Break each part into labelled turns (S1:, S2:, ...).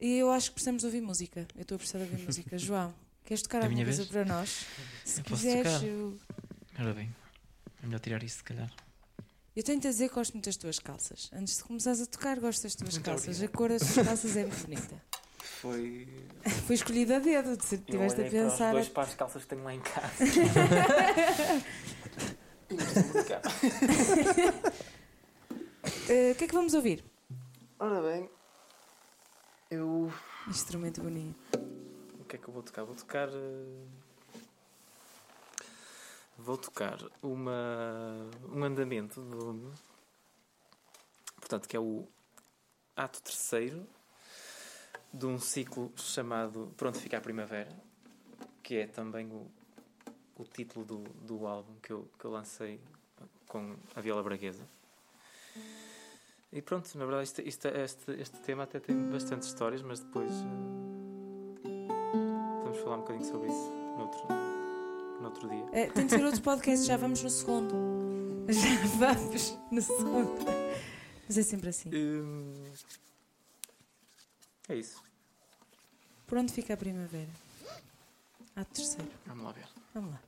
S1: E eu acho que precisamos de ouvir música. Eu estou a precisar de ouvir música. João, queres tocar
S2: É a
S1: alguma
S2: minha
S1: coisa
S2: vez?
S1: para nós? Se
S2: Eu
S1: quiseres, eu,
S2: Ora bem, é melhor tirar isso se calhar.
S1: eu tenho-te a dizer que gosto muito das tuas calças. Antes de começares a tocar, gosto das tuas
S3: Muito
S1: calças.
S3: obrigado.
S1: A cor das tuas calças é muito bonita.
S3: Foi.
S1: Foi escolhida a dedo, se
S3: Eu
S1: estiveste a
S3: olhei para os
S1: pensar.
S3: dois pares de calças que tenho lá em casa.
S1: Eh, O que é que vamos ouvir?
S3: Ora bem, eu.
S1: Instrumento bonito.
S3: O que é que eu vou tocar? Vou tocar. eh, Vou tocar uma, um andamento do. Portanto, que é o ato terceiro de um ciclo chamado Pronto Fica a Primavera, que é também o, o título do, do álbum que eu, que eu lancei com a Viola Braguesa. E pronto, na verdade, isto, isto- este, este tema até tem bastantes histórias, mas depois. eh, Vamos falar um bocadinho sobre isso noutro, noutro dia.
S1: Eh, tem de ser outro podcast, já vamos no segundo. Já vamos no segundo. Mas é sempre assim.
S3: Hum, É isso.
S1: Por onde fica a primavera? A terceiro.
S3: Vamos lá ver.
S1: Vamos lá.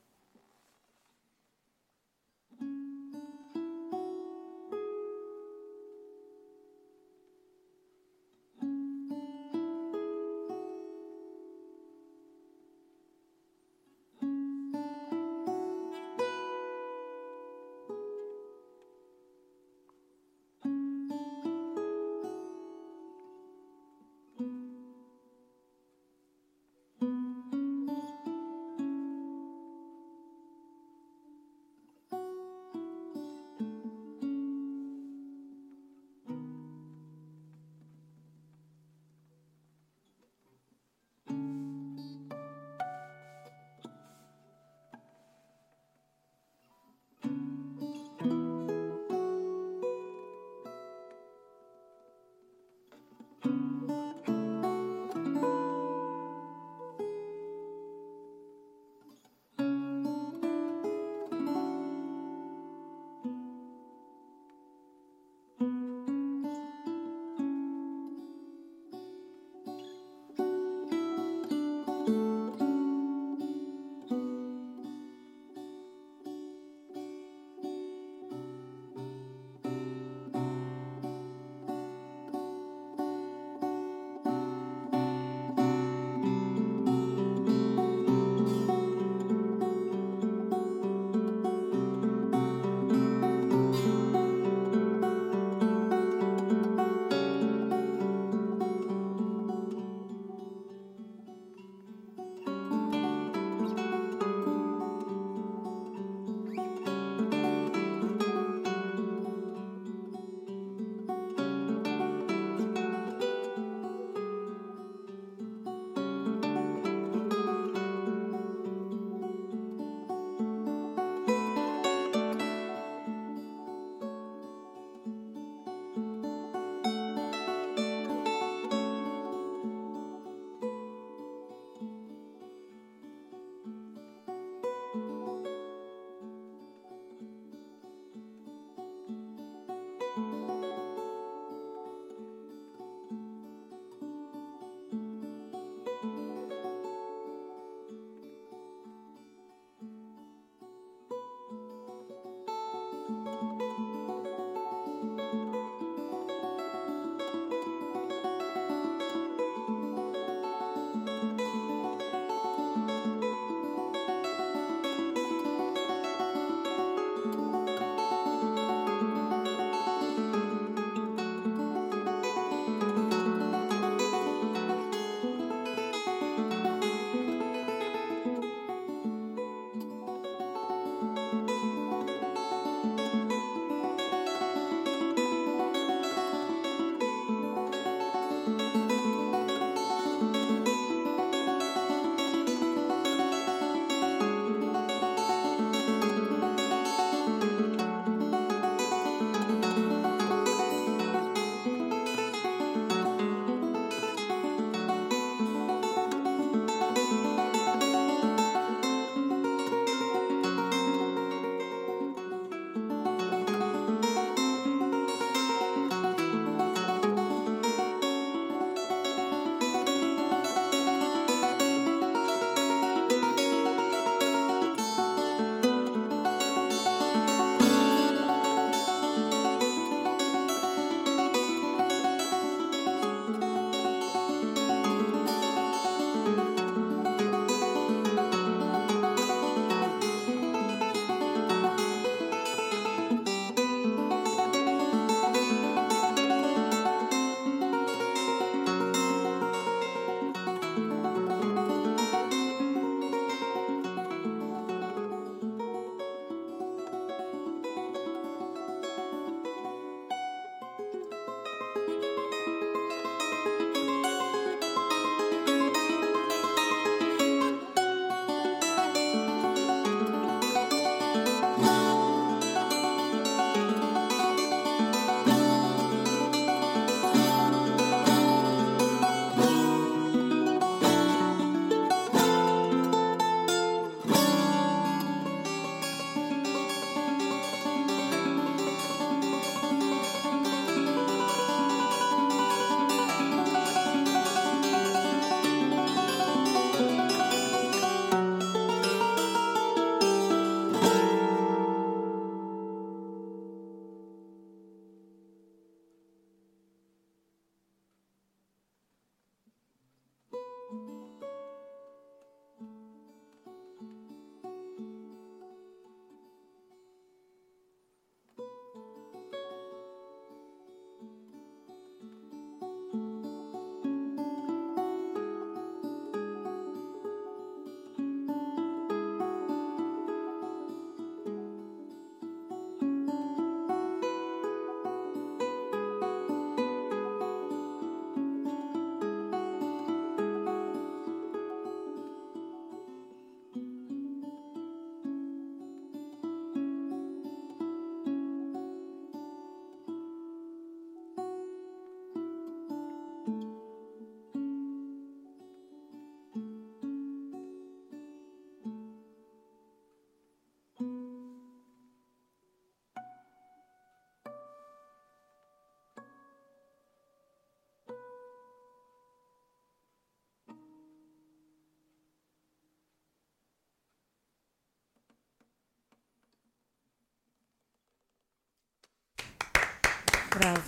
S1: Bravo.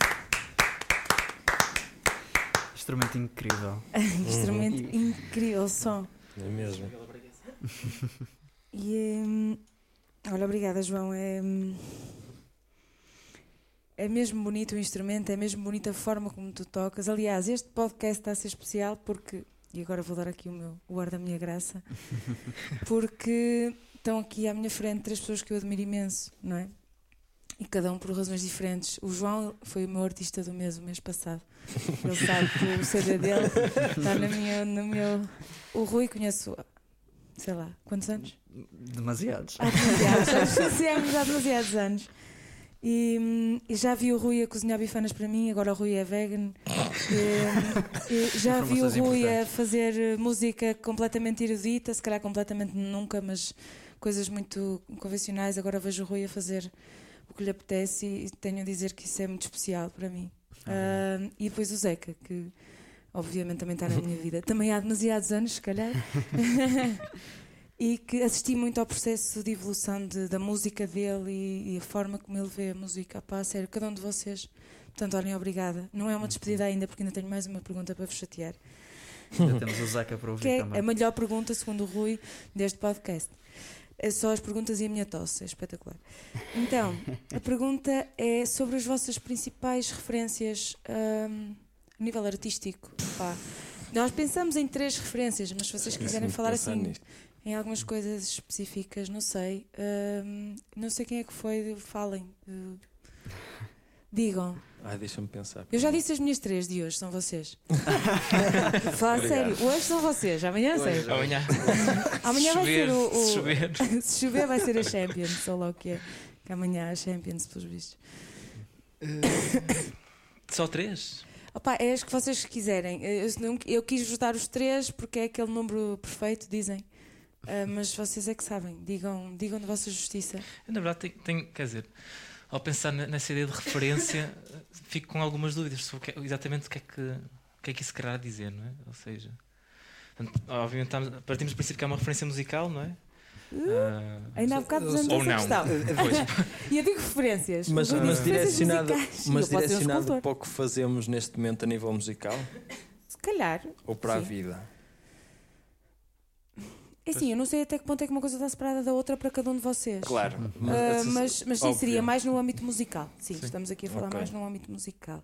S4: Instrumento incrível.
S1: Instrumento incrível, som.
S5: É mesmo?
S1: E hum, olha, obrigada, João. É, hum, é mesmo bonito o instrumento, é mesmo bonita a forma como tu tocas. Aliás, este podcast está a ser especial porque, e agora vou dar aqui o meu o ar da minha graça, porque estão aqui à minha frente três pessoas que eu admiro imenso, não é? E cada um por razões diferentes. O João foi o meu artista do mês, o mês passado. Ele sabe que o CD dele está na minha, no meu. O Rui conheço, sei lá, quantos anos?
S4: Demasiados.
S1: Há demasiados anos. Conhecemos há demasiados anos. E, e já vi o Rui a cozinhar bifanas para mim, agora o Rui é vegan. E, e já vi o Rui a fazer música completamente erudita, se calhar completamente nunca, mas coisas muito convencionais. Agora vejo o Rui a fazer o que lhe apetece e tenho a dizer que isso é muito especial para mim. Ah, e depois o Zeca, que obviamente também está na minha vida. Também há demasiados anos, se calhar. e que assisti muito ao processo de evolução de- da música dele e, e a forma como ele vê a música. Pá, a sério, cada um de vocês. Portanto, olhem, obrigada. Não é uma despedida ainda, porque ainda tenho mais uma pergunta para vos chatear.
S4: Já temos o Zeca para ouvir
S1: Que é
S4: também.
S1: a melhor pergunta, segundo o Rui, deste podcast. É só as perguntas e a minha tosse, é espetacular. Então, a pergunta é sobre as vossas principais referências hum, a nível artístico. Pá. Nós pensamos em três referências, mas se vocês quiserem falar assim em algumas coisas específicas, não sei. hum, não sei quem é que foi, falem. uh, digam.
S5: Ai, deixa-me pensar.
S1: Eu já disse as minhas três de hoje, são vocês. Falar
S5: Obrigado.
S1: sério, hoje são vocês, amanhã sei.
S5: Hoje.
S3: Amanhã.
S1: Amanhã
S3: se
S1: vai
S3: chover,
S1: ser o. o-
S3: Se chover.
S1: se chover vai ser a Champions, ou lá o que é. Que amanhã há a Champions, pelos vistos.
S3: Só três?
S1: Opa, é as que vocês quiserem. Eu, não- eu quis vos dar os três porque é aquele número perfeito, dizem. Ah, mas vocês é que sabem. Digam, digam de vossa justiça.
S3: Eu, na verdade, tenho, tenho- quer dizer, ao pensar ne- nessa ideia de referência, fico com algumas dúvidas sobre é- exatamente o que é que, o que é que isso querá dizer, não é? Ou seja, portanto, obviamente estamos- partimos do princípio que é uma referência musical, não é? Ah,
S1: Ainda há bocado dizemos
S3: Ou não.
S1: questão. E eu digo referências.
S5: Mas,
S1: digo
S5: mas
S1: referências
S5: direcionado,
S1: musicais.
S5: mas
S1: um
S5: direcionado
S1: escultor.
S5: para o que fazemos neste momento a nível musical
S1: Se calhar.
S5: ou para a
S1: Sim.
S5: vida?
S1: É assim, eu não sei até que ponto é que uma coisa está separada da outra para cada um de vocês.
S5: Claro,
S1: Ah,
S5: mas,
S1: mas, sim,
S5: óbvio.
S1: seria mais no âmbito musical. Sim,
S3: Sim.
S1: estamos aqui a falar
S5: Ok.
S1: mais no âmbito musical.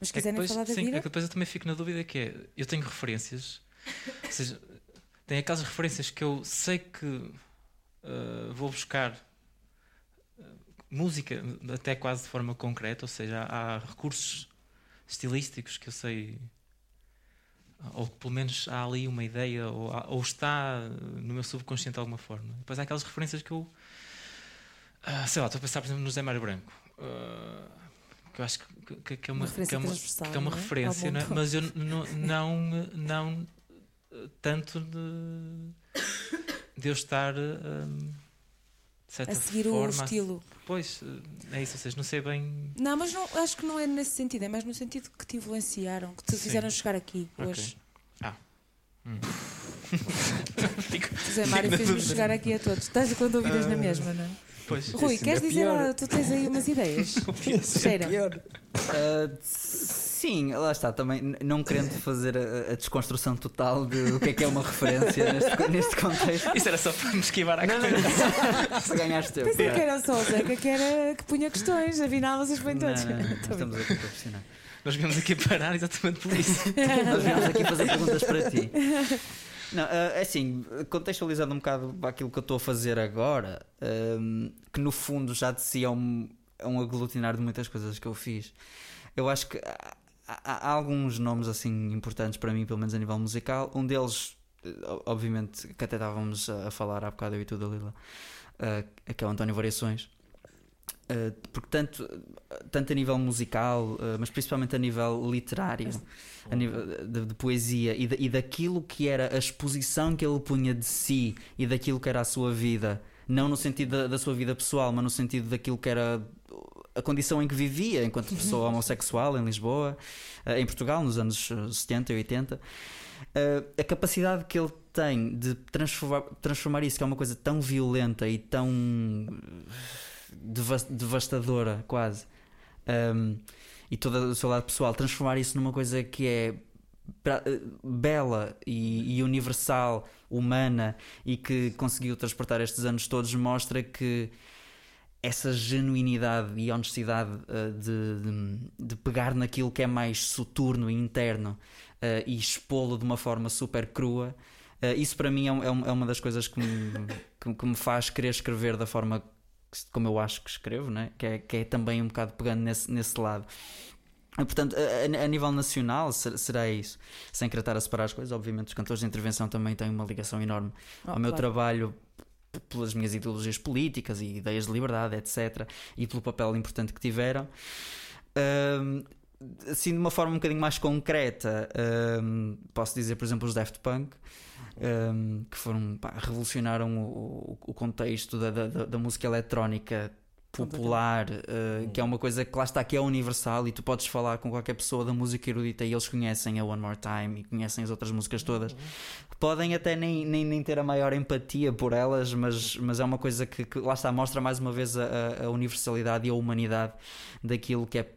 S1: Mas se
S3: É
S1: quiserem
S3: depois,
S1: falar da
S3: sim,
S1: vida.
S3: é que depois eu também fico na dúvida que é, eu tenho referências, ou seja, tem aquelas referências que eu sei que ah, vou buscar ah, música até quase de forma concreta, ou seja, há, há recursos estilísticos que eu sei ou que pelo menos há ali uma ideia ou, ou está no meu subconsciente de alguma forma. Depois há aquelas referências que eu ah, sei lá, estou a pensar por exemplo no Zé Mário Branco. ah, que eu acho que, que- que é uma,
S1: Uma referência
S3: que é uma, que é uma
S1: é?
S3: referência, é? mas eu não, não, não tanto de, de eu estar certa
S1: a seguir o
S3: forma,
S1: estilo.
S3: Pois, é isso, ou seja, não sei bem.
S1: Não, mas não, acho que não é nesse sentido, é mais no sentido que te influenciaram, que te
S3: Sim.
S1: fizeram chegar aqui
S3: Ok.
S1: hoje.
S3: Hum. Fico-
S1: José Mário fez-me chegar aqui a todos. Estás com dúvidas na mesma, não é?
S3: Pois,
S1: Rui, queres
S5: é
S1: dizer?
S5: pior.
S1: ah, Tu tens aí umas ideias.
S5: É
S1: Cheira.
S5: pior.
S4: Ah, sim, lá está, também não querendo fazer a, a desconstrução total de o que é que é uma referência neste, neste contexto.
S3: Isso era só para me esquivar à coisa.
S4: Se ganhaste tempo.
S1: Pensei que era só o Zeca que, era, que punha questões, afinal vocês põem
S4: Não,
S1: todos.
S4: não, não,
S1: a
S4: estamos aqui para profissionais.
S3: Nós viemos aqui parar exatamente por isso.
S4: Nós viemos aqui fazer perguntas para ti. Não, ah, é assim, contextualizando um bocado para aquilo que eu estou a fazer agora, ahm, que no fundo já de si é um, é um aglutinar de muitas coisas que eu fiz. Eu acho que há, há- alguns nomes assim importantes para mim, pelo menos a nível musical. Um deles, eh, obviamente, que até estávamos a falar há bocado eu e tu, Dalila, ah, que é o António Variações. Uh, porque tanto, tanto a nível musical, uh, mas principalmente a nível literário, a nível de, de poesia e, da- e daquilo que era a exposição que ele punha de si e daquilo que era a sua vida, não no sentido da, da sua vida pessoal, mas no sentido daquilo que era a condição em que vivia enquanto pessoa homossexual em Lisboa, uh, em Portugal, nos anos uh, 70 e 80. Uh, a capacidade que ele tem de transformar, transformar isso, que é uma coisa tão violenta e tão devas- devastadora, quase, um, e todo o seu lado pessoal, transformar isso numa coisa que é eh, bela e, e universal, humana e que conseguiu transportar estes anos todos, mostra que essa genuinidade e honestidade eh, de, de, de pegar naquilo que é mais soturno e interno eh, e expô-lo de uma forma super crua. eh, isso para mim é, um- é um- é uma das coisas que me, que, que me faz querer escrever da forma que- como eu acho que escrevo, né? que, é, que é também um bocado pegando nesse, nesse lado. Portanto, a, a- nível nacional ser- será isso. Sem querer estar a separar as coisas, obviamente os cantores de intervenção também têm uma ligação enorme
S1: Oh,
S4: ao meu
S1: claro.
S4: trabalho pelas minhas ideologias políticas e ideias de liberdade, etc. E pelo papel importante que tiveram. Ahm, assim, de uma forma um bocadinho mais concreta, ahm, posso dizer, por exemplo, os Daft Punk. ahm, que foram pá, revolucionaram o, o- contexto da- da- da música eletrónica popular, uh, que é uma coisa que lá está, que é universal e tu podes falar com qualquer pessoa da música erudita e eles conhecem a One More Time e conhecem as outras músicas todas. Podem até nem, nem, nem ter a maior empatia por elas, mas, mas é uma coisa que, que lá está, mostra mais uma vez a, a- a universalidade e a humanidade daquilo que é.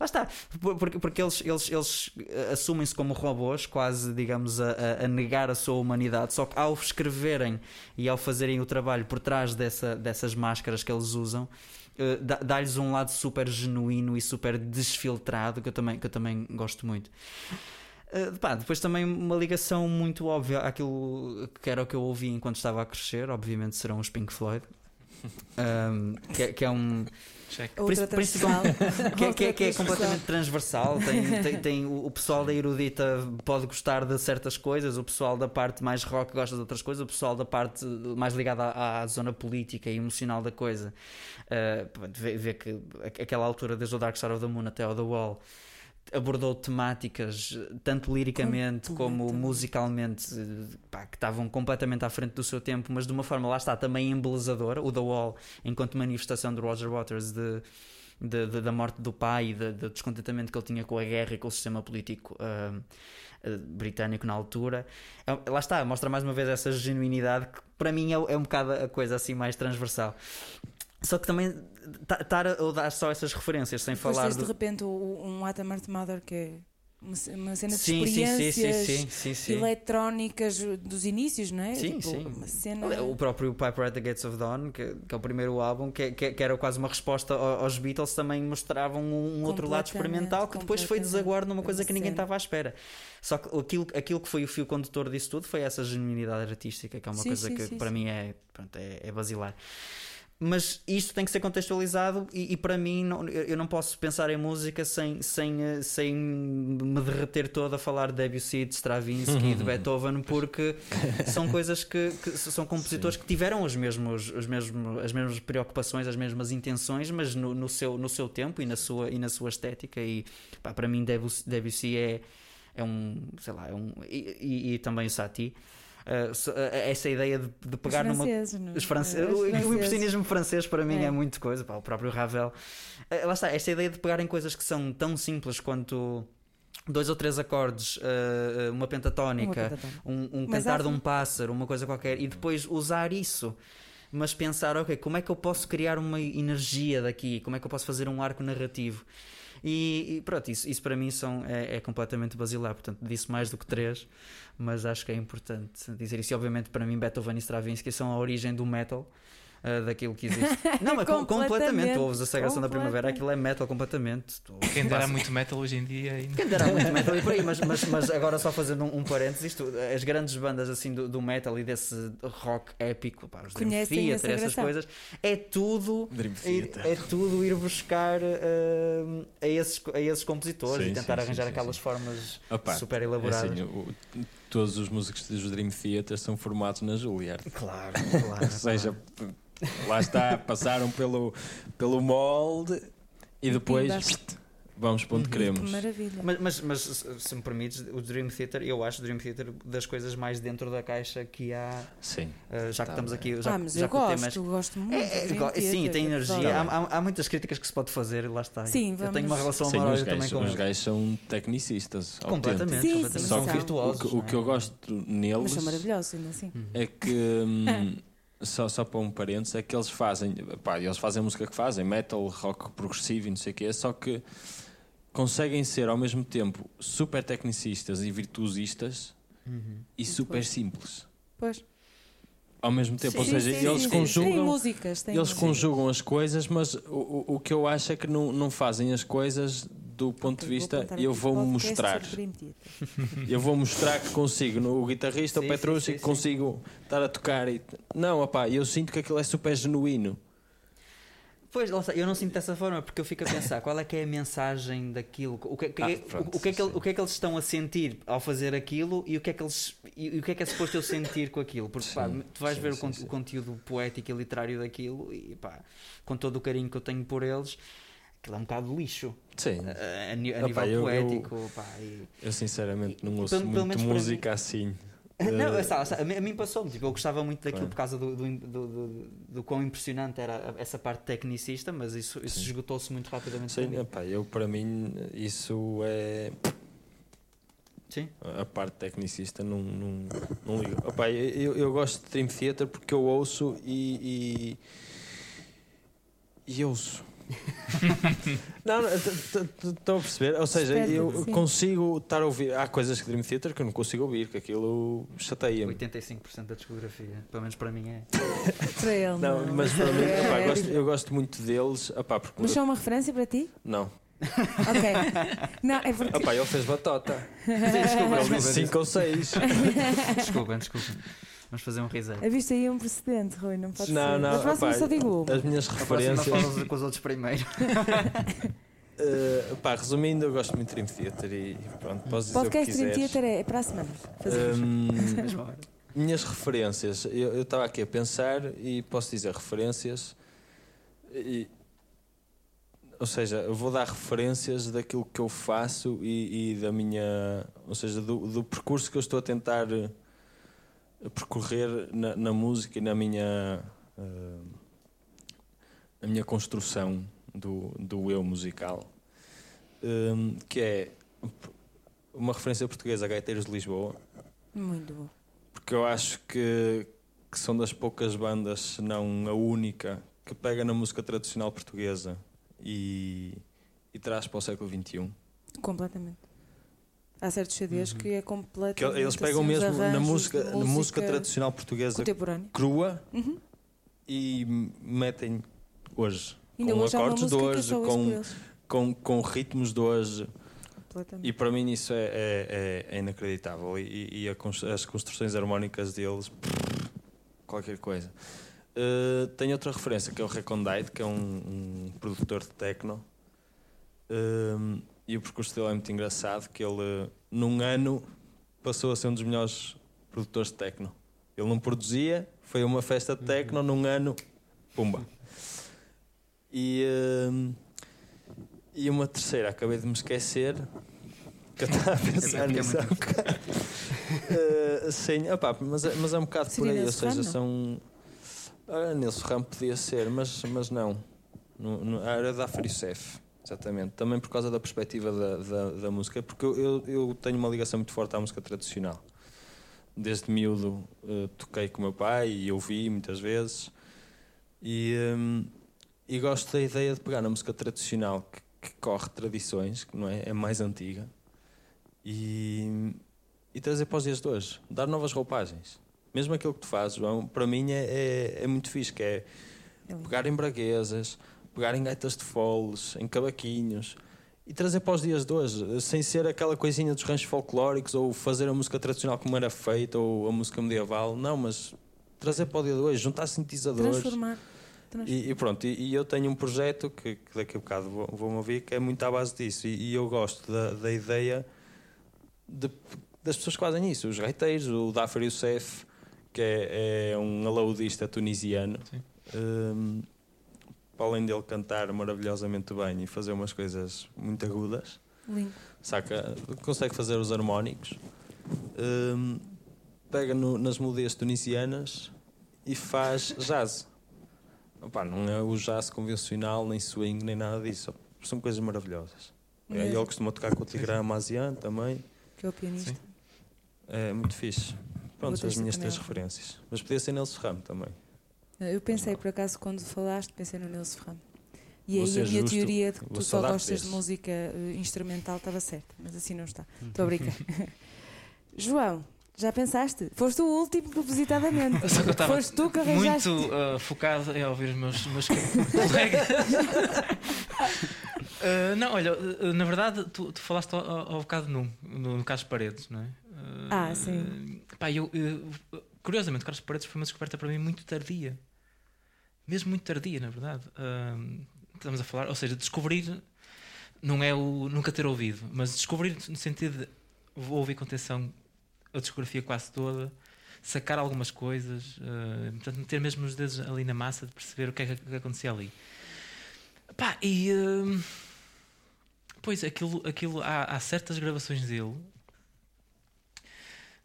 S4: Lá está, por- porque, porque eles, eles, eles eh, assumem-se como robôs, quase, digamos, a, a- negar a sua humanidade. Só que ao escreverem e ao fazerem o trabalho por trás dessa, dessas máscaras que eles usam, eh, dá- dá-lhes um lado super genuíno e super desfiltrado que eu também, que eu também gosto muito. Eh, pá, depois também uma ligação muito óbvia àquilo que era o que eu ouvi enquanto estava a crescer, obviamente serão os Pink Floyd. Um, que, é- que é um
S3: Check.
S1: Outra
S4: Princi-
S1: transversal.
S4: que, é- que é- que é completamente transversal. Tem, tem, tem- o o pessoal da erudita pode gostar de certas coisas, o pessoal da parte mais rock gosta de outras coisas, o pessoal da parte mais ligada à, à zona política e emocional da coisa uh, vê, vê que aquela altura, desde o Dark Side of the Moon até ao The Wall. Abordou temáticas tanto liricamente como musicalmente eh, pá, que estavam completamente à frente do seu tempo, mas de uma forma, lá está, também embelezadora. O The Wall, enquanto manifestação de Roger Waters de, de- de- da morte do pai e de- do descontentamento que ele tinha com a guerra e com o sistema político ah, ah, britânico na altura. É- lá está, mostra mais uma vez essa genuinidade que para mim é, é um bocado a coisa assim mais transversal. Só que também estar a dar só essas referências sem
S1: Depois
S4: falar
S1: tens de repente um Atamart Mother que é uma, ce- uma cena de
S4: Sim,
S1: experiências
S4: sim, sim,
S1: eletrónicas dos inícios, não é?
S4: Sim,
S1: Tipo,
S4: sim. O próprio Piper at the Gates of Dawn, que, que é o primeiro álbum, que, que- que era quase uma resposta ao- aos Beatles, também mostravam um, outro lado experimental que depois foi desaguar numa coisa que ninguém estava à espera. Só que aquilo, aquilo que foi o fio condutor disso tudo foi essa genuinidade artística, que é uma coisa que para mim é, pronto, é, é basilar. Mas isto tem que ser contextualizado e, e para mim não- eu não posso pensar em música sem, sem, eh, sem me derreter todo a falar de Debussy, de Stravinsky, de Beethoven, porque são coisas que, que são compositores que tiveram os mesmos, os mesmos, as mesmas preocupações, as mesmas intenções, mas no, no seu, no seu tempo e na sua, e na sua estética. E pá, para mim, Debussy, Debussy é, é um, sei lá, é um, e, e- e também o Satie. Uh, so- uh, essa ideia de, de pegar
S1: os
S4: numa,
S1: franceses, é?
S4: os franceses,
S1: Os
S4: o, o
S1: franceses.
S4: impressionismo francês para mim é,
S1: É.
S4: muito coisa, pá, o próprio Ravel. Lá está, esta ideia de pegarem coisas que são tão simples quanto dois ou três acordes, uma pentatónica,
S1: Uma
S4: um, um cantar
S1: há-
S4: de um pássaro, uma coisa qualquer, e depois usar isso. Mas pensar, ok, como é que eu posso criar uma energia daqui? Como é que eu posso fazer um arco narrativo? E, e pronto, isso, isso para mim são, é, é completamente basilar. Portanto, disse mais do que três, mas acho que é importante dizer isso. E obviamente, para mim, Beethoven e Stravinsky são a origem do metal. Ah, daquilo que existe. Não, mas com- completamente.
S1: Completamente.
S4: Tu ouves a Sagração da Primavera, aquilo é metal completamente. Tu
S3: Quem dera
S4: passa-
S3: muito metal hoje em dia ainda.
S4: quem dera muito metal e por aí, mas, mas, mas agora só fazendo um, um parênteses, isto, as grandes bandas assim do, do metal e desse rock épico, pá, os Dream Theater,
S1: essa
S4: essas coisas, é tudo
S5: Dream
S4: ir, é tudo ir buscar ah, a, esses, a esses compositores
S5: Sim,
S4: e tentar
S5: sim,
S4: arranjar
S5: sim,
S4: aquelas
S5: sim.
S4: formas
S5: Opa,
S4: super
S5: é
S4: elaboradas.
S5: assim, o- todos os músicos dos Dream Theater são formados na Juilliard.
S4: Claro, claro.
S5: Ou seja, lá está, passaram pelo, pelo molde e depois. Vamos para onde
S4: Uhum.
S5: queremos.
S1: Que maravilha.
S4: Mas, mas, mas se me permites, o Dream Theater, eu acho o Dream Theater das coisas mais dentro da caixa que há,
S5: Sim.
S4: ah, já que
S5: Tá
S4: estamos
S5: bem.
S4: aqui. Já,
S1: ah, mas
S4: já
S1: eu
S4: que o tema é
S1: gosto, gosto muito.
S4: É, é, sim, tem energia. Há, há- há muitas críticas que se pode fazer e lá está.
S1: Sim,
S4: Eu
S1: vamos-
S4: tenho uma relação
S5: Sim, os
S4: amorosa também
S5: gajos,
S4: com
S5: os gajos são tecnicistas.
S4: Completamente.
S1: Sim,
S4: completamente.
S1: sim,
S4: São
S1: são.
S4: virtuosos.
S5: O que, o que eu gosto
S1: Mas
S5: neles
S1: são maravilhosos, ainda assim.
S5: é que hum, só, só para um parênteses é que eles fazem pá, eles fazem a música que fazem, metal, rock progressivo e não sei o quê, só que conseguem ser ao mesmo tempo super tecnicistas e virtuosistas e super simples.
S1: Pois.
S5: Ao mesmo tempo, ou
S1: Sim,
S5: seja,
S1: sim,
S5: eles
S1: sim, sim. Tem
S5: conjugam
S1: músicas, tem
S5: eles
S1: músicas.
S5: conjugam as coisas, mas o, o, que eu acho é que não, não fazem as coisas do ponto de vista
S1: apontar
S5: eu vou mostrar. Eu vou mostrar que consigo, no o guitarrista,
S4: Sim,
S5: o Petrucci,
S4: sim, sim,
S5: que consigo estar a tocar e. Não, opá, eu sinto que aquilo é super genuíno.
S4: Pois, eu não sinto dessa forma porque eu fico a pensar qual é que é a mensagem daquilo, o que, é- que é-
S5: Ah, pronto,
S4: o, que é que, o que é que eles estão a sentir ao fazer aquilo e o que é que eles e, o que é que é suposto eu sentir com aquilo, porque pá,
S5: Sim,
S4: tu vais
S5: sim,
S4: ver o,
S5: sim, sim.
S4: o conteúdo poético e literário daquilo e pá, com todo o carinho que eu tenho por eles, aquilo é um bocado lixo.
S5: Sim,
S4: a, a a
S5: Opa,
S4: nível
S5: eu- eu-
S4: poético, pá, e-
S5: eu sinceramente não ouço muito música assim.
S4: Não,
S5: Eh,
S4: está, está, a mim, passou-me, tipo, eu gostava muito daquilo
S5: Claro.
S4: por causa do, do, do, do- do quão impressionante era essa parte tecnicista, mas isso, isso esgotou-se muito rapidamente
S5: Sim,
S4: para mim.
S5: epá, eu para mim isso é
S4: Sim.
S5: a parte tecnicista não, não, não ligo. Epá, eu, eu gosto de Dream Theater porque eu ouço e, e, e ouço. não, não, estão a perceber? Ou seja, eu
S1: sim.
S5: consigo estar a ouvir. Há coisas que Dream Theater que eu não consigo ouvir, que aquilo chateia-me.
S4: 85% da discografia, pelo menos para mim é.
S1: Para ele.
S5: Não, mas para mim,
S1: É, é
S5: gosto- eu gosto muito deles. Epá, porque,
S1: Mas só uma referência para ti?
S5: Não.
S1: Ok. Não, é porque.
S5: Epá, ele fez batota.
S4: desculpa,
S5: Ele disse 5 ou 6.
S4: desculpa, desculpa. Vamos fazer um reset.
S1: A vista aí um precedente, Rui, não pode
S5: Não,
S1: ser.
S5: não,
S1: Na próxima só digo uma.
S5: As minhas referências.
S4: falas com os outros primeiro.
S5: Uh, pá, resumindo, eu gosto muito de Dream Theater e pronto, posso dizer
S1: Podcast
S5: o que
S1: Dream. Theater é, para a semana.
S4: Hora.
S5: minhas referências, eu estava aqui a pensar e posso dizer referências, e- ou seja, eu vou dar referências daquilo que eu faço e, e da minha, ou seja, do, do percurso que eu estou a tentar percorrer na, na música e na minha, eh, na minha construção do, do eu musical, Hum, que é uma referência portuguesa a Gaiteiros de Lisboa
S1: Muito bom.
S5: porque eu acho que, que são das poucas bandas, se não a única, que pega na música tradicional portuguesa e, e traz para o século XXI.
S1: Completamente. Há certos CDs que é
S5: Que
S1: completamente.
S5: eles pegam
S1: assim,
S5: mesmo na
S1: arranjos
S5: música,
S1: de
S5: na música tradicional portuguesa crua
S1: Uhum.
S5: e metem hoje.
S1: Ainda
S5: com
S1: hoje
S5: acordes de
S1: música que eu
S5: hoje, com, com, com ritmos de hoje. E para mim isso é, é, é- é inacreditável. E, e a as construções harmónicas deles, pff, qualquer coisa. Uh, tenho outra referência que é o Recondite, que é um, um produtor de techno. Um, e o percurso dele é muito engraçado, que ele num ano passou a ser um dos melhores produtores de techno. Ele não produzia, foi a uma festa de techno, num ano, pumba. E, um, e uma terceira, acabei de me esquecer, que eu estava a pensar
S4: é
S5: nisso há um bocado. Uh, sim, opá, mas, é- mas é um bocado por
S1: Seria
S5: aí, ou seja, são. Ah, Nilson Ram podia ser, mas, mas não. não, não era da Youssef, exatamente. Também por causa da perspectiva da, da, da música, porque eu, eu, tenho uma ligação muito forte à música tradicional. Desde miúdo eh, toquei com o meu pai e ouvi muitas vezes. E, hum, e gosto da ideia de pegar na música tradicional que, que corre tradições, que não é, é mais antiga, e, e trazer para os dias de hoje, dar novas roupagens. Mesmo aquilo que tu fazes, João, para mim é, é, é muito fixe, que é
S1: É
S5: pegar em braguesas, pegar em gaitas de foles, em cavaquinhos e trazer para os dias de hoje, sem ser aquela coisinha dos ranchos folclóricos ou fazer a música tradicional como era feita ou a música medieval, não, mas trazer para o dia de hoje, juntar sintetizadores.
S1: Transformar. Transformar.
S5: E, e pronto, e, e eu tenho um projeto que, que daqui a bocado vou- vou-me ouvir que é muito à base disso. E, e eu gosto da, da ideia de- das pessoas que fazem isso, os gaiteiros, o Dafar Youssef, que é, é um alaudista tunisiano.
S3: Sim.
S5: Hum, para além dele cantar maravilhosamente bem e fazer umas coisas muito agudas,
S1: Lindo.
S5: saca, consegue fazer os harmónicos, hum, pega no- nas melodias tunisianas e faz jazz. Opa, não é o jazz convencional, nem swing, nem nada disso. São coisas maravilhosas. É, ele costuma tocar com o Tigran Amazian também.
S1: Que é o pianista.
S3: Sim.
S5: É muito fixe. Pronto, as minhas três referências. Mas podia ser Nelson Ramo também.
S1: Eu pensei, por acaso, quando falaste, pensei no Nilson Ferrando. E
S5: Vou
S1: aí a minha
S5: justo,
S1: teoria de que
S5: vou
S1: tu
S5: só
S1: gostas de música eh, instrumental estava certa, mas assim não está. Estou a brincar. João, já pensaste? Foste o último propositadamente.
S3: Só que eu estava
S1: Foste tu que arranjaste.
S3: muito uh, focado em ouvir os meus, meus colegas. Uh, não, olha, uh, na verdade, tu, tu falaste ao, ao, bocado num, no, no Carlos Paredes, não é? Uh,
S1: Ah, sim.
S3: pá, eu, eu- curiosamente, Carlos Paredes foi uma descoberta para mim muito tardia. Mesmo muito tardia, na verdade. Uh, estamos a falar, ou seja, descobrir não é o nunca ter ouvido, mas descobrir no sentido de ouvir com atenção a discografia quase toda, sacar algumas coisas, uh, portanto, meter mesmo os dedos ali na massa de perceber o que é que, que acontecia ali. Pá, e uh, pois aquilo, aquilo há, há certas gravações dele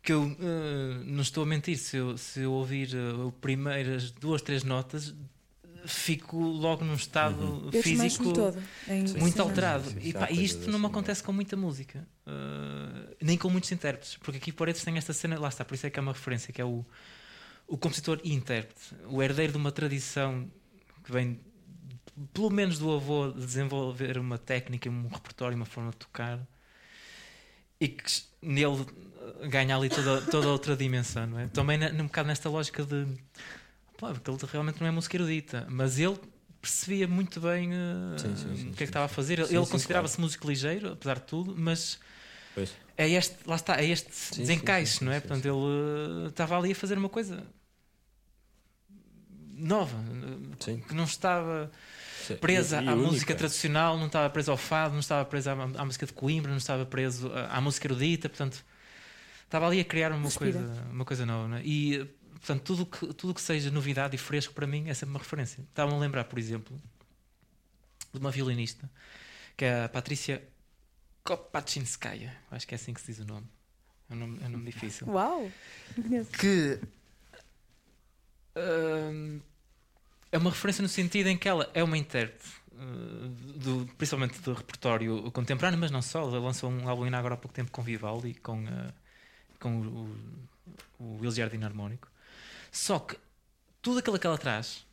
S3: que eu uh, não estou a mentir, se eu, se eu ouvir uh, primeiras duas, três notas, fico logo num estado
S5: Uhum.
S3: Físico
S1: toda. É
S3: muito alterado.
S5: Sim, sim,
S3: e, pá, e isto não me acontece com muita música, Uh, nem com muitos intérpretes, porque aqui Paredes tem esta cena, lá está, por isso é que é uma referência, que é o, o compositor e intérprete, o herdeiro de uma tradição que vem pelo menos do avô de desenvolver uma técnica, um repertório, uma forma de tocar e que nele ganha ali toda, toda outra dimensão, não é? Também na- um bocado nesta lógica de pá, porque ele realmente não é música erudita, mas ele percebia muito bem uh,
S5: Sim, sim, sim,
S3: o que é que estava a fazer. Ele,
S5: Sim,
S3: ele considerava-se músico ligeiro, apesar de tudo, mas
S5: Pois.
S3: é este, lá está, é este
S5: sim,
S3: desencaixe,
S5: sim, sim,
S3: não é?
S5: sim,
S3: Portanto,
S5: sim.
S3: ele uh, estava ali a fazer uma coisa nova,
S5: Sim.
S3: que não estava
S5: Sim.
S3: presa
S5: E- e
S3: à
S5: única.
S3: música tradicional, não estava presa ao fado, não estava presa à, à música de Coimbra, não estava preso à, à música erudita, portanto, estava ali a criar uma
S1: Respira.
S3: coisa, uma coisa nova. não é? E, portanto, tudo que, tudo que seja novidade e fresco para mim é sempre uma referência. Estava-me a lembrar, por exemplo, de uma violinista que é a Patrícia Kopachinskaya, acho que é assim que se diz o nome. É um nome, é um nome difícil
S1: Uau!
S3: Que hum, é uma referência no sentido em que ela é uma intérprete, uh, do, principalmente do repertório contemporâneo, mas não só. Ela lançou um álbum ainda agora há pouco tempo com Vivaldi, com, uh, com o, o, o harmónico. Só que tudo aquilo que ela traz,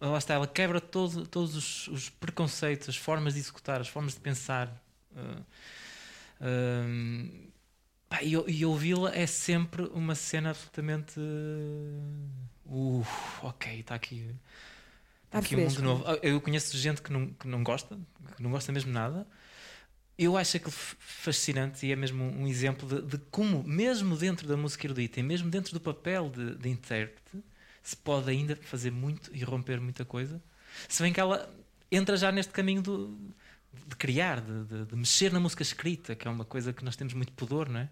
S3: lá está, ela quebra todo, todos os, os preconceitos, as formas de executar, as formas de pensar. uh, Pá, e, e ouvi-la é sempre uma cena absolutamente. Uh, ok, está aqui. Está aqui um mundo novo. Eu conheço gente que não, que não gosta, que não gosta mesmo nada. Eu acho aquilo fascinante e é mesmo um exemplo de, de como, mesmo dentro da música erudita e mesmo dentro do papel de, de intérprete, se pode ainda fazer muito e romper muita coisa. Se bem que ela entra já neste caminho do, de criar, de, de- mexer na música escrita, que é uma coisa que nós temos muito pudor, não é?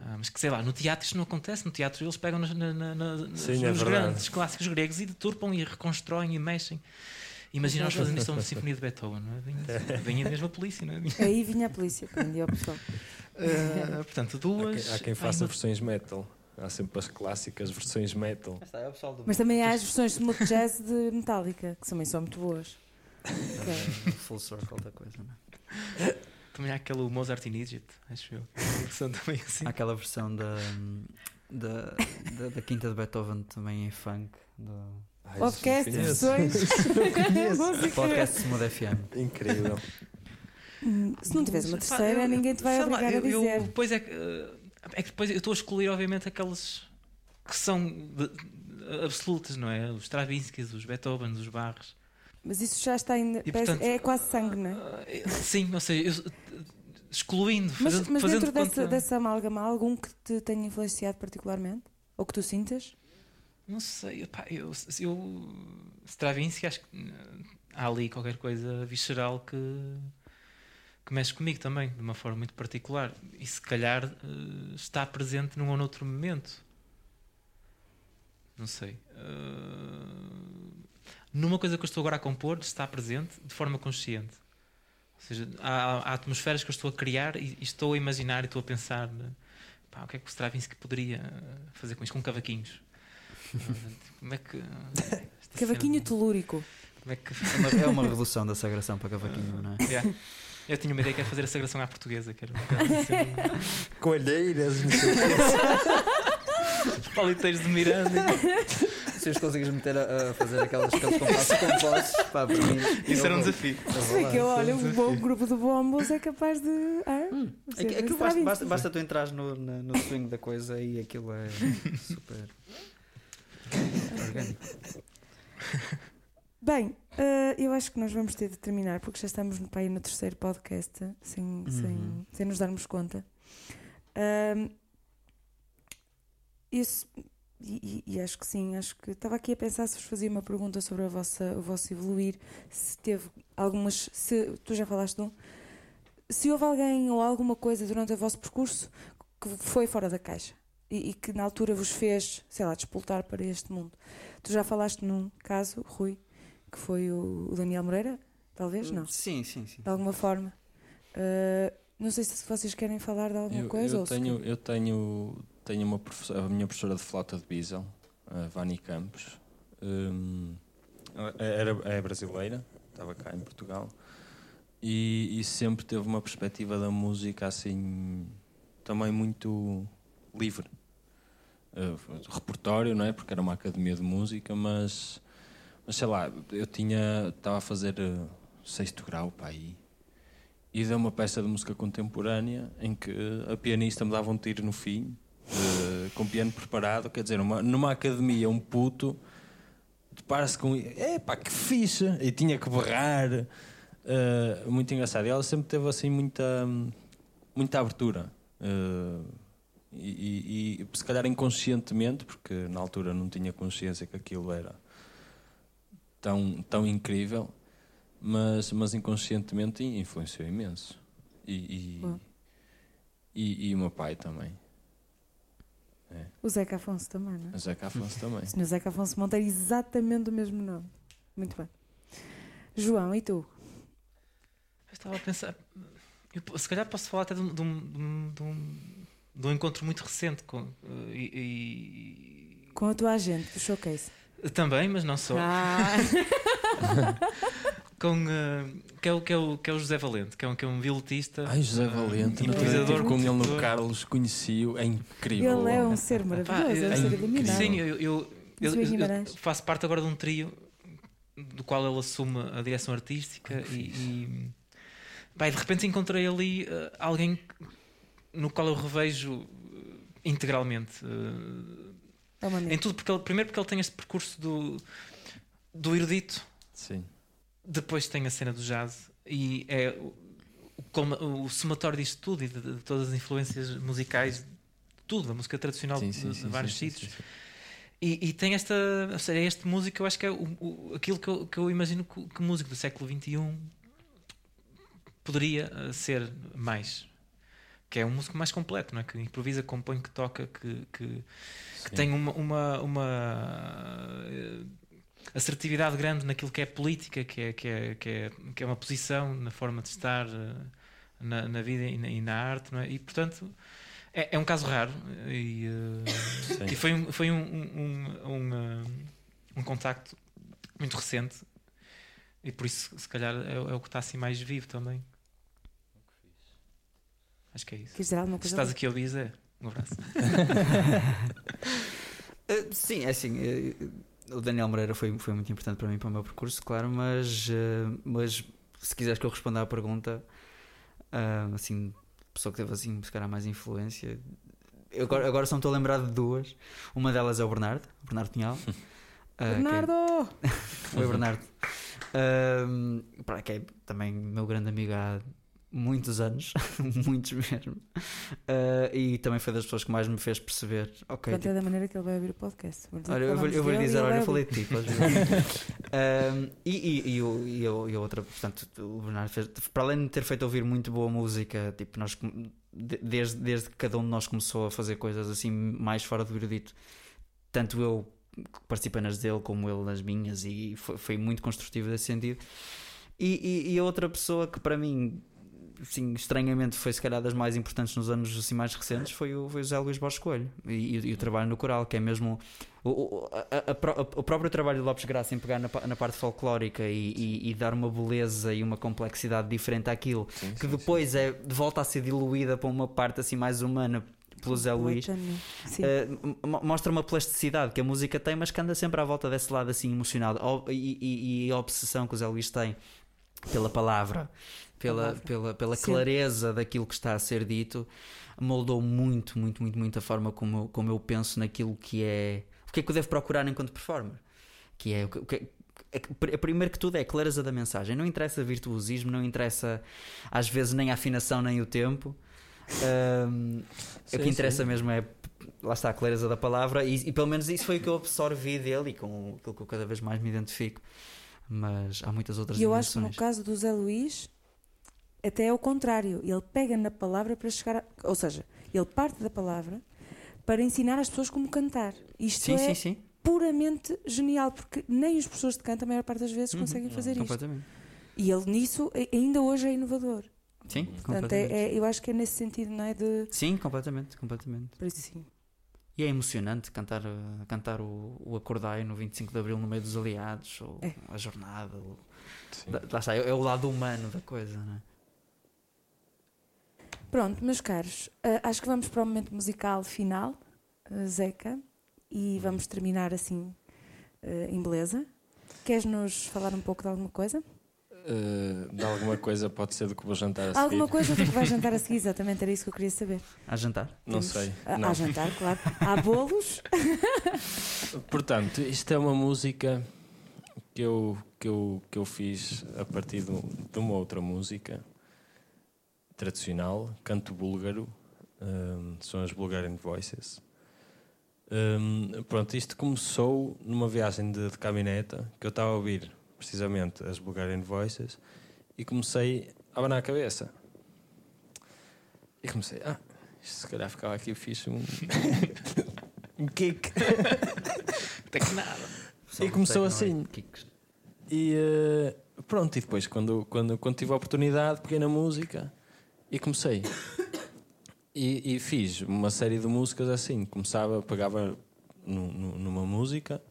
S3: Ah, mas que sei lá, no teatro isto não acontece. No teatro eles pegam na, na, na-
S5: Sim,
S3: nos
S5: é
S3: grandes clássicos gregos e deturpam e reconstroem e mexem. Imagina nós fazendo isto a uma sinfonia de Beethoven, não é? Vinha, vinha mesmo a polícia, não é?
S1: Aí vinha a polícia, prendia o pessoal.
S3: Ah, portanto,
S5: Há
S3: duas.
S5: quem, há quem
S3: Ai,
S5: faça
S3: meu-
S5: versões metal. Há sempre as clássicas versões metal.
S4: Está, é
S1: Mas também há as versões de smooth jazz de Metallica, que também são muito boas. Ok.
S4: É, full circle da coisa, não é?
S3: Também há aquele Mozart in Egypt, acho eu. Uma versão também assim.
S4: Há aquela versão da, da, da, da Quinta de Beethoven também em funk. Do
S5: Ai,
S1: Podcast,
S5: não
S1: versões.
S4: Podcast Smooth FM.
S5: Incrível.
S1: Se não tiveres uma terceira,
S3: eu-
S1: ninguém te vai
S3: sei lá,
S1: obrigar a
S3: eu- eu-
S1: dizer.
S3: depois é que, eh, é que depois eu estou a excluir, obviamente, aqueles que são de- de- absolutas, não é? Os Stravinskys, os Beethoven, os Barres.
S1: Mas isso já está em. Parece-
S3: portanto,
S1: é quase sangue, não é?
S3: Ah, Sim, ou seja, eu- excluindo,
S1: Mas,
S3: fazendo,
S1: mas
S3: fazendo
S1: dentro dessa,
S3: conta-
S1: dessa amálgama, há algum que te tenha influenciado particularmente? Ou que tu sintas?
S3: Não sei, pá, eu, eu Stravinsky acho que eh, há ali qualquer coisa visceral que, que mexe comigo também, de uma forma muito particular. E se calhar eh, está presente num ou noutro momento. Não sei. Eh, numa coisa que eu estou agora a compor, está presente de forma consciente. Ou seja, há, há atmosferas que eu estou a criar e, e estou a imaginar e estou a pensar pá, o que é que o Stravinsky poderia eh, fazer com isto, com cavaquinhos. Como é que. esta
S1: Cavaquinho
S3: cena-
S1: telúrico.
S3: Como é que.
S4: É uma, é uma revolução da sagração para Cavaquinho, não é?
S3: Yeah. Eu tinha uma ideia que era fazer a sagração à portuguesa, que era um bocado assim,
S5: Coalheiras, não sei
S3: paliteiros de Miranda.
S4: se os conseguires meter a, a fazer aquelas, aqueles compassos com vozes, pá, para mim.
S3: Isso era um desafio.
S4: eu vou
S1: Se bem
S4: lá.
S1: que eu, olha, um bom grupo de bombos é capaz de. Ah,
S4: Hum, aqui- aquilo basta, basta, basta tu entrares no, no swing da coisa e aquilo é super orgânico.
S1: Bem, eh, eu acho que nós vamos ter de terminar porque já estamos no, pai, no terceiro podcast sem,
S4: Uhum.
S1: sem, sem nos darmos conta. Isso, e, e- e acho que sim, acho que estava aqui a pensar se vos fazia uma pergunta sobre a vossa, o vosso evoluir, se teve algumas, se tu já falaste de um, se houve alguém ou alguma coisa durante o vosso percurso que foi fora da caixa e, e que na altura vos fez, sei lá, despoltar para este mundo. Tu já falaste num caso, Rui, que foi o, o Daniel Moreira, talvez, não,
S4: Sim, sim, sim.
S1: de alguma forma. Uh, não sei se vocês querem falar de alguma
S5: Eu,
S1: coisa
S5: eu
S1: ou se-
S5: tenho, eu tenho, tenho uma professora, a minha professora de flauta de Bisel, a Vani Campos, hum, ela era, é brasileira, estava cá em Portugal, e, e sempre teve uma perspectiva da música assim, também muito livre. Uh, repertório, não é? Porque era uma academia de música, mas, mas sei lá, eu tinha, estava a fazer uh, sexto grau para aí. E deu uma peça de música contemporânea em que a pianista me dava um tiro no fim, eh, com piano preparado. Quer dizer, numa, numa academia, um puto depara-se com. Epá, que fixe! E tinha que berrar. eh, muito engraçado. E ela sempre teve assim muita, muita abertura. Eh, e, e- e se calhar inconscientemente, porque na altura não tinha consciência que aquilo era tão, tão incrível, mas, mas inconscientemente influenciou imenso. E, e, e, e o meu pai também.
S1: O Zeca Afonso também, não é?
S5: A Zeca Afonso também.
S1: O. Zeca Afonso Monteiro, exatamente o mesmo nome. Muito bem. João, e tu?
S3: Eu estava a pensar. eu, se calhar posso falar até de um, de um, de um- de um- um encontro muito recente com. eh, e-
S1: Com a tua agente do showcase.
S3: e- também, mas não só.
S1: Ah,
S3: Com, eh, que, é o, que, é o, que é o José Valente, que é um, que é um violotista.
S5: Ai, José Valente,
S3: improvisador.
S5: com ele no. Carlos, conheci-o, é incrível.
S1: ele é um ser maravilhoso, é um
S3: é
S1: ser
S5: incrível.
S1: iluminado.
S3: Sim, eu, eu, eu- eu- faço parte agora de um trio do qual ele assume a direção artística e, e pá, e de repente encontrei ali eh, alguém no qual eu revejo eh, integralmente eh,
S1: É
S3: em tudo, porque ele, primeiro porque ele tem este percurso do, do erudito,
S5: Sim.
S3: depois tem a cena do jazz e é o, o, o somatório disto tudo e de, de todas as influências musicais, de tudo, da música tradicional
S5: Sim,
S3: de,
S5: sim,
S3: de
S5: sim,
S3: vários sítios. E, e tem esta, ou seja, este músico, eu acho que é o, o- aquilo que eu, que eu imagino que, que músico do século XXI poderia eh, ser mais. Que é um músico mais completo, não é? Que improvisa, compõe, que toca, que, que, que tem uma, uma, uma, eh, assertividade grande naquilo que é política, que é, que é, que é, que é uma posição na forma de estar eh, na, na vida e na, e na arte, não é? E portanto é, é um caso raro e,
S5: Sim.
S3: que foi um, foi um, um, um, um contacto muito recente e por isso se calhar é, é o que está assim mais vivo também. Acho que é isso.
S1: Queres dizer alguma
S3: Se
S1: coisa?
S3: estás aqui a ouvir, Zé, um abraço.
S4: Uh, sim, é assim. uh, o Daniel Moreira foi, foi muito importante para mim, para o meu percurso, claro, mas, uh, mas se quiseres que eu responda à pergunta, uh, assim, pessoa que teve assim, se calhar mais influência. Eu agora, agora só me estou a lembrar de duas. Uma delas é o Bernardo, o Bernardo Pinhal. uh, é-
S1: Bernardo!
S4: Foi o Bernardo. Pá, que é também meu grande amigo há muitos anos, muitos mesmo. Uh, e também foi das pessoas que mais me fez perceber. Ok,
S1: Portanto,
S4: tipo,
S1: é da maneira que ele vai ouvir o podcast.
S4: Olha, eu vou, eu vou lhe dizer, olha, eu falei de ti. Um, e, e, e, a outra, portanto, o Bernardo fez, para além de ter feito ouvir muito boa música, tipo, nós, desde, desde que cada um de nós começou a fazer coisas assim mais fora do erudito, tanto eu que participei nas dele como ele nas minhas, e foi, foi muito construtivo nesse sentido. E, e, e a outra pessoa que para mim, assim, estranhamente, foi se calhar das mais importantes nos anos assim, mais recentes foi o, foi o José Luís Borges Coelho e, e- e o trabalho no coral, que é mesmo o, o, a- a o próprio trabalho de Lopes Graça em pegar na, na parte folclórica e, e- e dar uma beleza e uma complexidade diferente àquilo
S5: Sim,
S4: que
S5: sim,
S4: depois é de volta a ser diluída para uma parte assim mais humana pelo Zé Luís.
S1: Sim.
S4: Uh, mo- mostra uma plasticidade que a música tem, mas que anda sempre à volta desse lado assim emocionado e, e- e a obsessão que o Zé Luís tem pela palavra, pela,
S1: Palavra.
S4: pela, pela
S1: Sim.
S4: clareza daquilo que está a ser dito, moldou muito, muito, muito, muito a forma como eu, como eu penso naquilo que é. O que é que eu devo procurar enquanto performer? Que é o que. o que- é pr- primeiro que tudo é a clareza da mensagem. Não interessa virtuosismo, não interessa às vezes nem a afinação nem o tempo. O
S5: Sim,
S4: que interessa
S5: sim.
S4: mesmo é lá está a clareza da palavra e, e pelo menos isso foi o que eu absorvi dele e com aquilo que eu cada vez mais me identifico. Mas há muitas outras
S1: E eu acho que
S4: dimensões.
S1: no caso do Zé Luís, até é o contrário. Ele pega na palavra para chegar. A... Ou seja, ele parte da palavra para ensinar às pessoas como cantar. Isto
S4: Sim,
S1: é
S4: sim, sim.
S1: puramente genial, porque nem as pessoas de canto, a maior parte das vezes,
S4: Uhum.
S1: conseguem fazer isto.
S4: Completamente.
S1: E ele nisso ainda hoje é inovador.
S4: Sim,
S1: Portanto,
S4: completamente.
S1: é, é- eu acho que é nesse sentido, não é? De.
S4: Sim, completamente, completamente.
S1: Por isso, sim.
S4: E é emocionante cantar, uh, cantar o, o Acordai no 25 de Abril no meio dos aliados, ou
S1: É.
S4: a jornada. ou-. Da- lá está, é, é o lado humano da coisa, não é?
S1: Pronto, meus caros, ah, acho que vamos para o momento musical final, ah, Zeca, e vamos terminar assim ah, em beleza. Queres-nos falar um pouco de alguma coisa?
S5: Uh, de alguma coisa pode ser do que vou jantar a seguir.
S1: Alguma coisa do que vais jantar a seguir, exatamente, era isso que eu queria saber.
S4: A jantar.
S5: Não
S1: Temos-
S5: sei.
S1: Ah,
S5: não.
S1: Há jantar, claro. Há bolos.
S5: Portanto, isto é uma música que eu, que eu, que eu fiz a partir de, um- de uma outra música tradicional, canto búlgaro, hum, são as Bulgarian Voices. Hum, pronto, isto começou numa viagem de, de caminhoneta que eu estava a ouvir precisamente as Bulgarian Voices e comecei a abanar a cabeça. E comecei, ah, isto se calhar ficava aqui fixe um, um kick. E começou assim. E eh, pronto, e depois quando, quando, quando tive a oportunidade, peguei na música e comecei. E, e fiz uma série de músicas assim. Começava, pegava nu- nu- numa música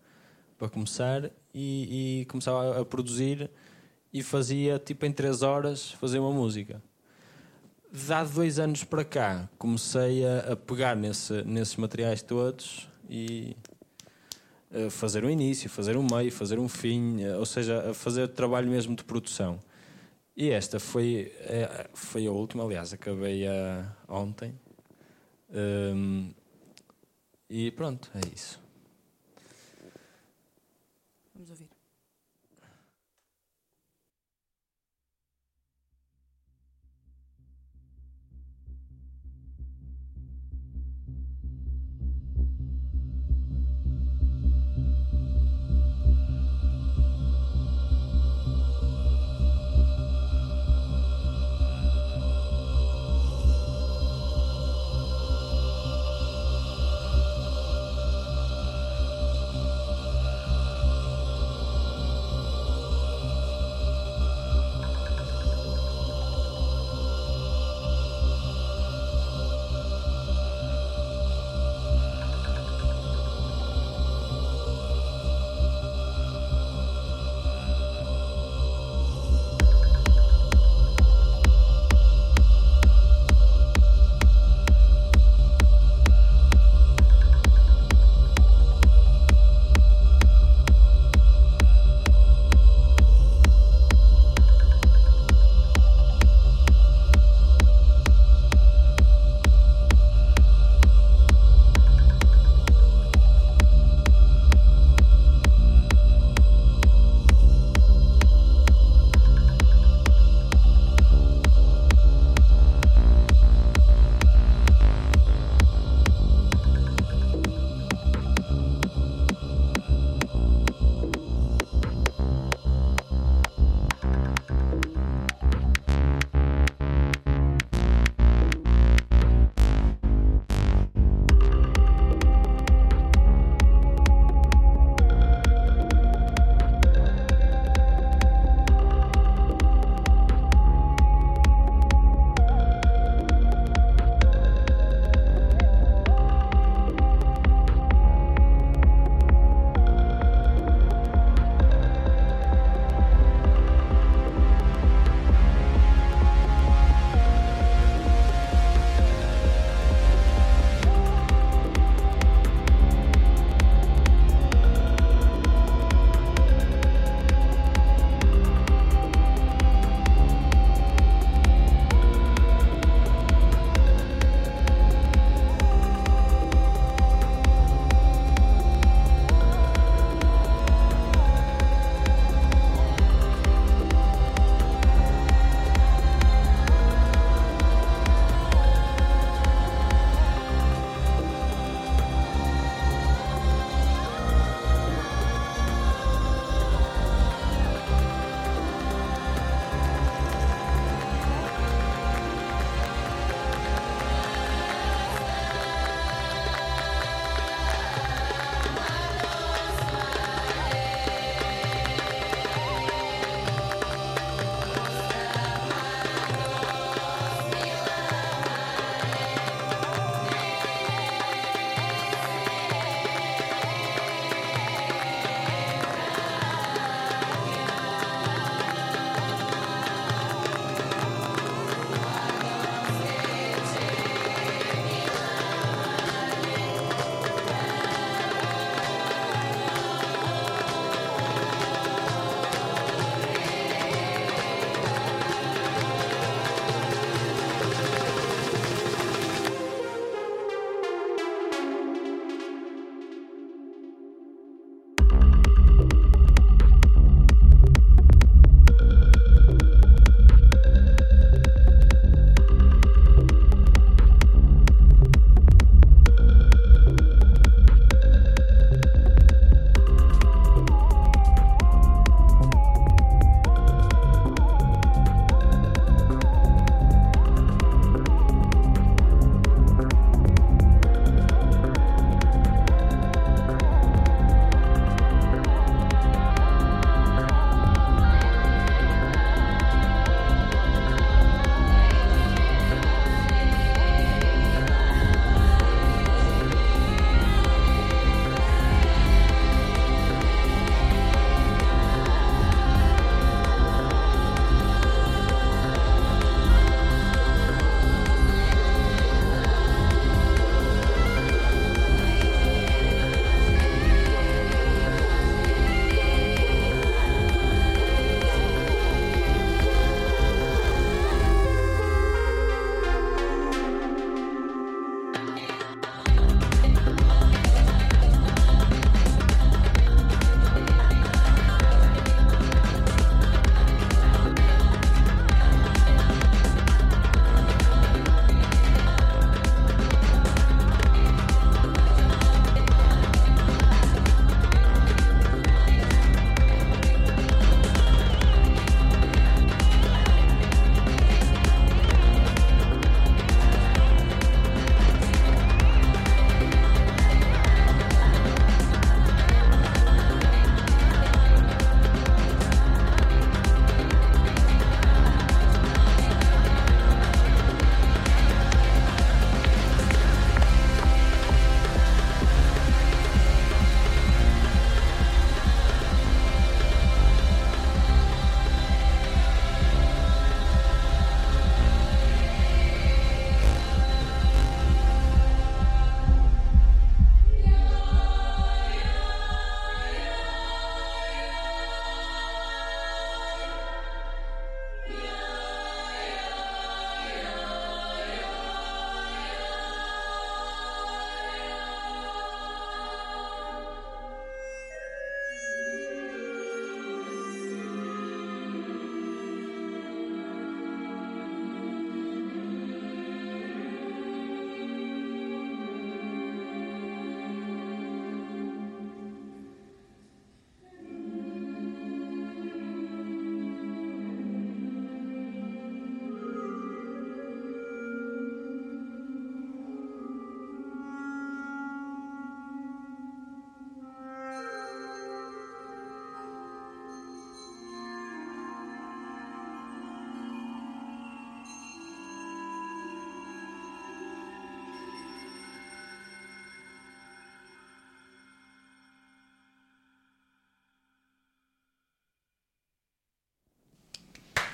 S5: para começar e, e começava a, produzir e fazia tipo em três horas fazer uma música. Dado dois anos para cá, comecei a, a pegar nesse, nesses materiais todos e a fazer um início, fazer um meio, fazer um fim, eh, ou seja, a fazer trabalho mesmo de produção. E esta foi, eh, foi a última, aliás, acabei a, ontem. Hum, e pronto, é isso.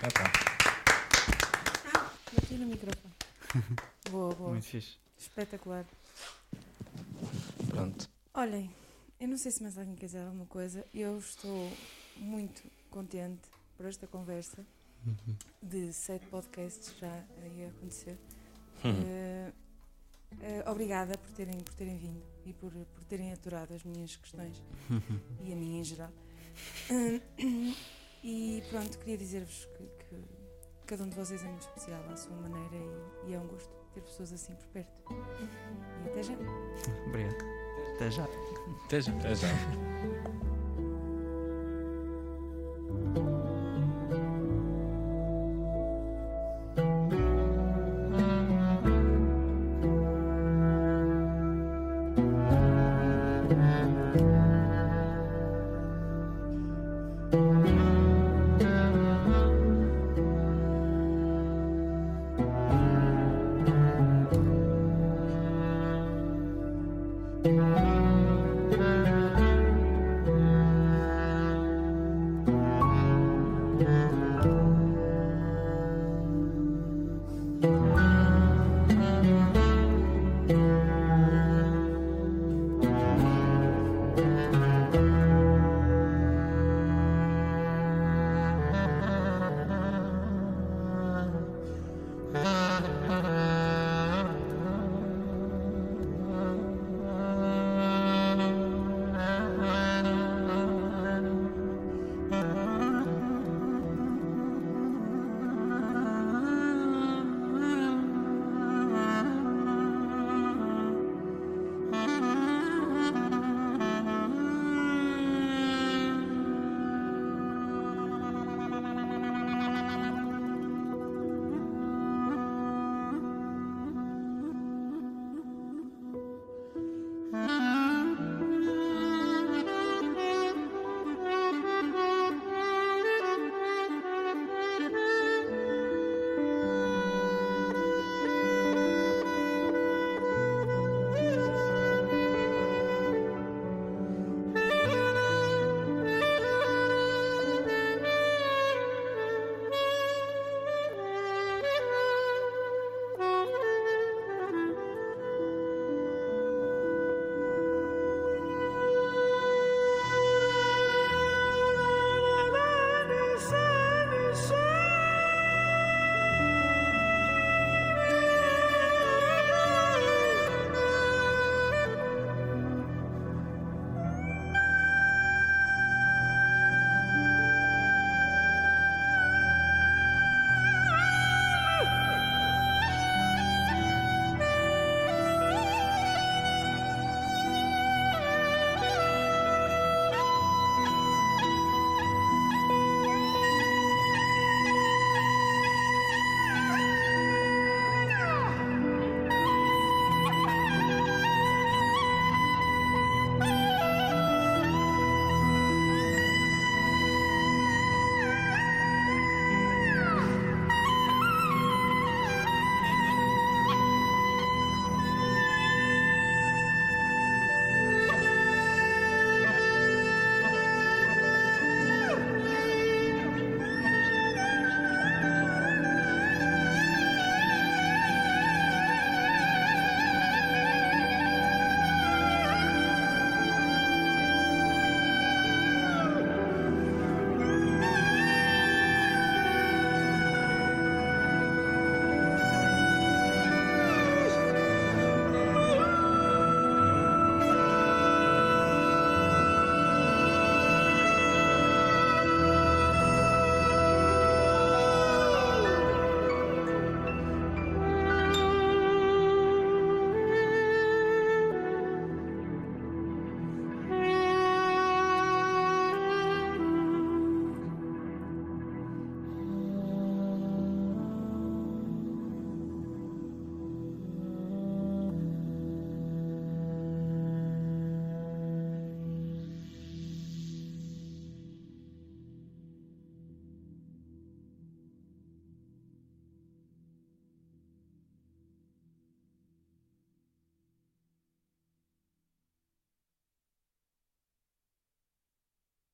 S5: Ah, tá.
S1: Bati no microfone. Boa, boa.
S4: Muito fixe.
S1: Espetacular.
S5: Pronto.
S1: Olhem, eu não sei se mais alguém quer dizer alguma coisa. Eu estou muito contente por esta conversa de sete podcasts já aí a acontecer. Eh, eh, obrigada por terem, por terem vindo e por, por terem aturado as minhas questões e a minha em geral. e pronto, queria dizer-vos que, que cada um de vocês é muito especial à sua maneira e, e é um gosto ter pessoas assim por perto. E até já.
S4: Obrigado. Até já.
S3: Até já.
S5: Até já.